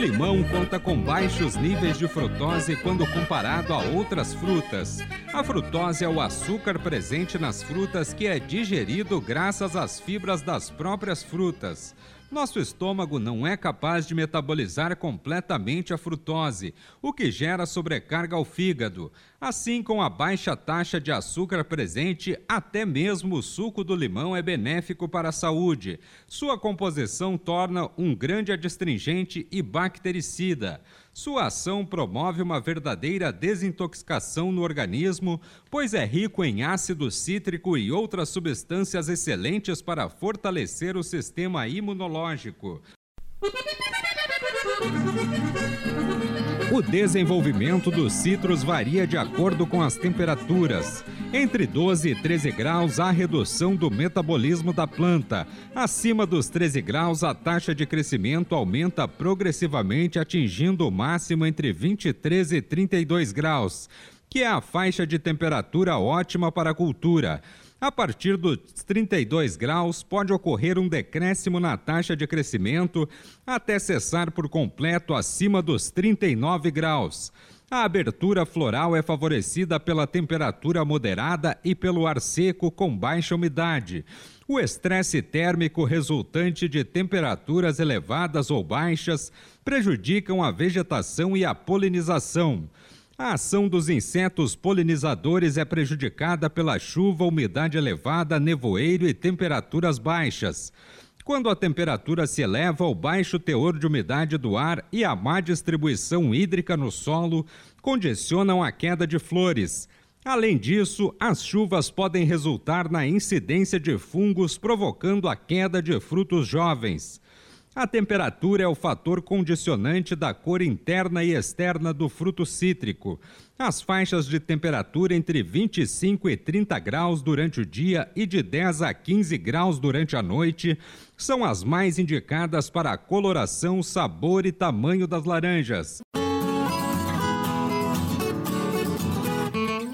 Limão conta com baixos níveis de frutose quando comparado a outras frutas. A frutose é o açúcar presente nas frutas que é digerido graças às fibras das próprias frutas. Nosso estômago não é capaz de metabolizar completamente a frutose, o que gera sobrecarga ao fígado. Assim, com a baixa taxa de açúcar presente, até mesmo o suco do limão é benéfico para a saúde. Sua composição torna um grande adstringente e bactericida. Sua ação promove uma verdadeira desintoxicação no organismo, pois é rico em ácido cítrico e outras substâncias excelentes para fortalecer o sistema imunológico. O desenvolvimento dos citros varia de acordo com as temperaturas. Entre 12 e 13 graus, há redução do metabolismo da planta. Acima dos 13 graus, a taxa de crescimento aumenta progressivamente, atingindo o máximo entre 23 e 32 graus, que é a faixa de temperatura ótima para a cultura. A partir dos 32 graus, pode ocorrer um decréscimo na taxa de crescimento até cessar por completo acima dos 39 graus. A abertura floral é favorecida pela temperatura moderada e pelo ar seco com baixa umidade. O estresse térmico resultante de temperaturas elevadas ou baixas prejudicam a vegetação e a polinização. A ação dos insetos polinizadores é prejudicada pela chuva, umidade elevada, nevoeiro e temperaturas baixas. Quando a temperatura se eleva, o baixo teor de umidade do ar e a má distribuição hídrica no solo condicionam a queda de flores. Além disso, as chuvas podem resultar na incidência de fungos, provocando a queda de frutos jovens. A temperatura é o fator condicionante da cor interna e externa do fruto cítrico. As faixas de temperatura entre 25 e 30 graus durante o dia e de 10 a 15 graus durante a noite são as mais indicadas para a coloração, sabor e tamanho das laranjas.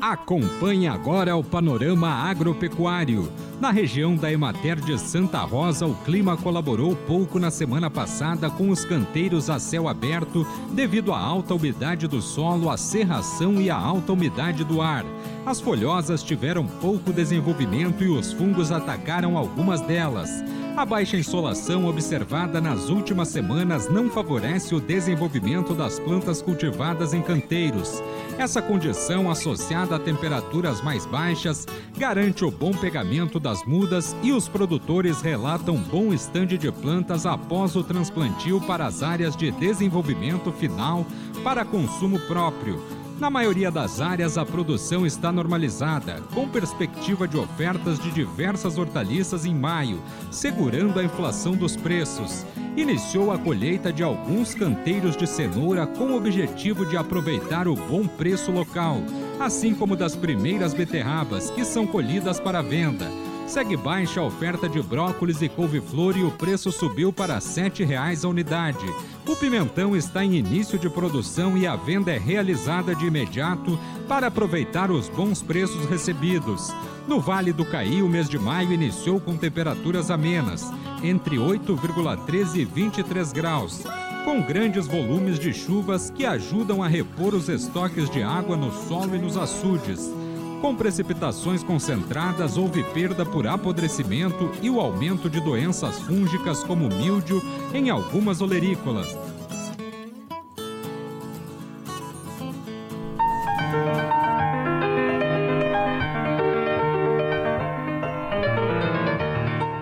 Acompanhe agora o panorama agropecuário. Na região da Emater de Santa Rosa, o clima colaborou pouco na semana passada com os canteiros a céu aberto devido à alta umidade do solo, à serração e à alta umidade do ar. As folhosas tiveram pouco desenvolvimento e os fungos atacaram algumas delas. A baixa insolação observada nas últimas semanas não favorece o desenvolvimento das plantas cultivadas em canteiros. Essa condição, associada a temperaturas mais baixas, garante o bom pegamento das mudas e os produtores relatam bom estande de plantas após o transplantio para as áreas de desenvolvimento final para consumo próprio. Na maioria das áreas, a produção está normalizada, com perspectiva de ofertas de diversas hortaliças em maio, segurando a inflação dos preços. Iniciou a colheita de alguns canteiros de cenoura com o objetivo de aproveitar o bom preço local, assim como das primeiras beterrabas, que são colhidas para venda. Segue baixa a oferta de brócolis e couve-flor e o preço subiu para R$ 7,00 a unidade. O pimentão está em início de produção e a venda é realizada de imediato para aproveitar os bons preços recebidos. No Vale do Caí, o mês de maio iniciou com temperaturas amenas, entre 8,13 e 23 graus, com grandes volumes de chuvas que ajudam a repor os estoques de água no solo e nos açudes. Com precipitações concentradas, houve perda por apodrecimento e o aumento de doenças fúngicas como míldio em algumas olerícolas.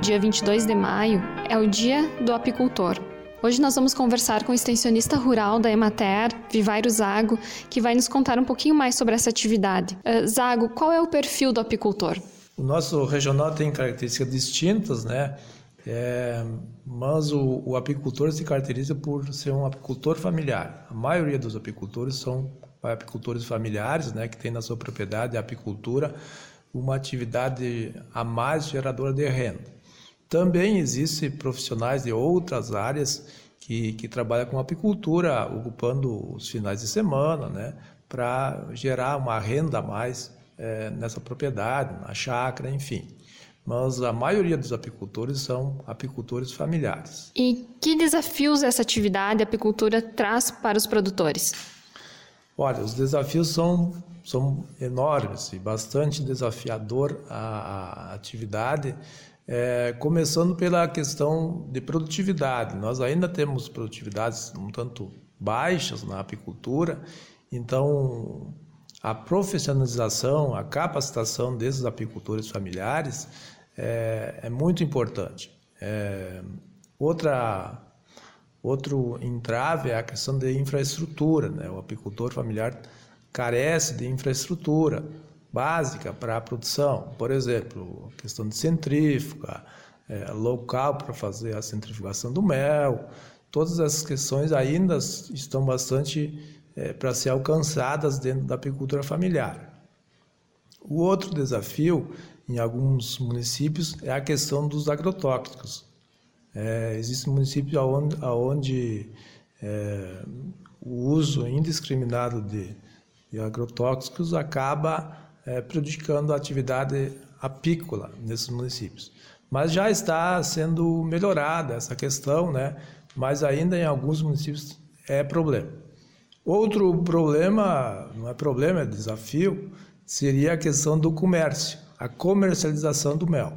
Dia 22 de maio é o Dia do Apicultor. Hoje nós vamos conversar com o extensionista rural da Emater, Vivairo Zago, que vai nos contar um pouquinho mais sobre essa atividade. Uh, Zago, qual é o perfil do apicultor? O nosso regional tem características distintas, né? É, mas o, o, apicultor se caracteriza por ser um apicultor familiar. A maioria dos apicultores são apicultores familiares, né, que têm na sua propriedade a apicultura uma atividade a mais geradora de renda. Também existem profissionais de outras áreas que, que trabalham com apicultura, ocupando os finais de semana, né, para gerar uma renda a mais é, nessa propriedade, na chácara, enfim. Mas a maioria dos apicultores são apicultores familiares. E que desafios essa atividade, a apicultura, traz para os produtores? Olha, os desafios são, são enormes e bastante desafiador a, a atividade, é, começando pela questão de produtividade. Nós ainda temos produtividades um tanto baixas na apicultura, então a profissionalização, a capacitação desses apicultores familiares é, é muito importante. É, outra Outro entrave é a questão da infraestrutura. Né? O apicultor familiar carece de infraestrutura básica para a produção. Por exemplo, questão de centrífuga, é, local para fazer a centrifugação do mel. Todas essas questões ainda estão bastante é, para ser alcançadas dentro da apicultura familiar. O outro desafio em alguns municípios é a questão dos agrotóxicos. É, existem municípios onde, onde é, o uso indiscriminado de, de agrotóxicos acaba é, prejudicando a atividade apícola nesses municípios. Mas já está sendo melhorada essa questão, né? mas ainda em alguns municípios é problema. Outro problema, não é problema, é desafio, seria a questão do comércio, a comercialização do mel.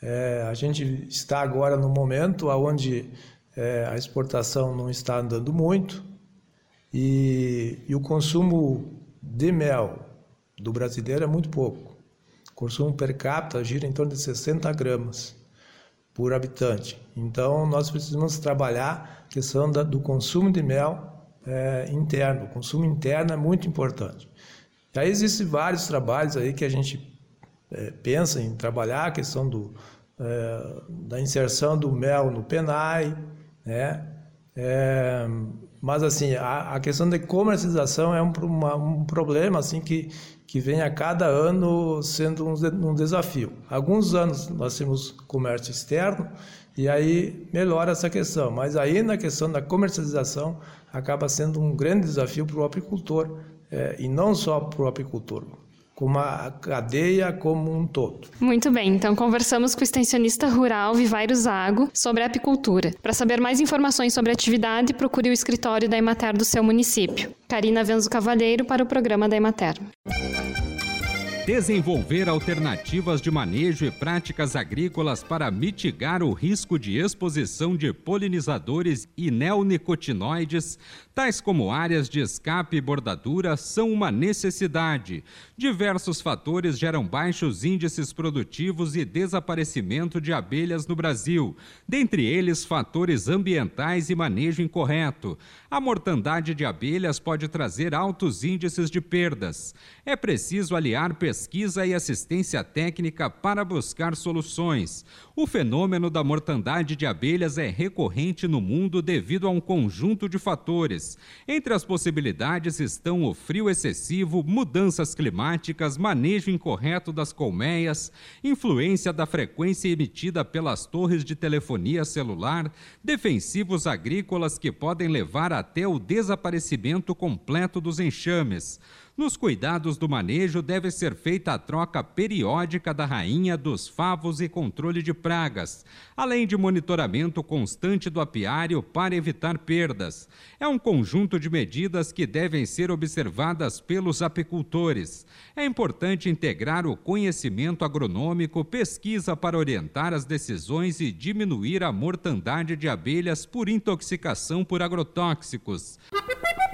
É, a gente está agora no momento onde é, a exportação não está andando muito e, e, o consumo de mel do brasileiro é muito pouco. O consumo per capita gira em torno de 60 gramas por habitante. Então, nós precisamos trabalhar a questão da, do consumo de mel é, interno. O consumo interno é muito importante. Aí existem vários trabalhos aí que a gente é, pensa em trabalhar a questão do, é, da inserção do mel no PENAI, né? É, mas assim, a, a, questão da comercialização é um, uma, um, problema assim que, que vem a cada ano sendo um, um, desafio. Alguns anos nós temos comércio externo e aí melhora essa questão, mas aí na questão da comercialização acaba sendo um grande desafio para o apicultor é, e não só para o apicultor, como a cadeia como um todo. Muito bem, então conversamos com o extensionista rural Vivairo Zago sobre a apicultura. Para saber mais informações sobre a atividade, procure o escritório da Emater do seu município. Karina Venzo Cavalheiro para o programa da Emater. Desenvolver alternativas de manejo e práticas agrícolas para mitigar o risco de exposição de polinizadores e neonicotinoides, tais como áreas de escape e bordadura, são uma necessidade. Diversos fatores geram baixos índices produtivos e desaparecimento de abelhas no Brasil, dentre eles fatores ambientais e manejo incorreto. A mortandade de abelhas pode trazer altos índices de perdas. É preciso aliar pesquisas pesquisa e assistência técnica para buscar soluções. O fenômeno da mortandade de abelhas é recorrente no mundo devido a um conjunto de fatores. Entre as possibilidades estão o frio excessivo, mudanças climáticas, manejo incorreto das colmeias, influência da frequência emitida pelas torres de telefonia celular, defensivos agrícolas que podem levar até o desaparecimento completo dos enxames. Nos cuidados do manejo deve ser feita a troca periódica da rainha dos favos e controle de pragas, além de monitoramento constante do apiário para evitar perdas. É um conjunto de medidas que devem ser observadas pelos apicultores. É importante integrar o conhecimento agronômico, pesquisa para orientar as decisões e diminuir a mortandade de abelhas por intoxicação por agrotóxicos.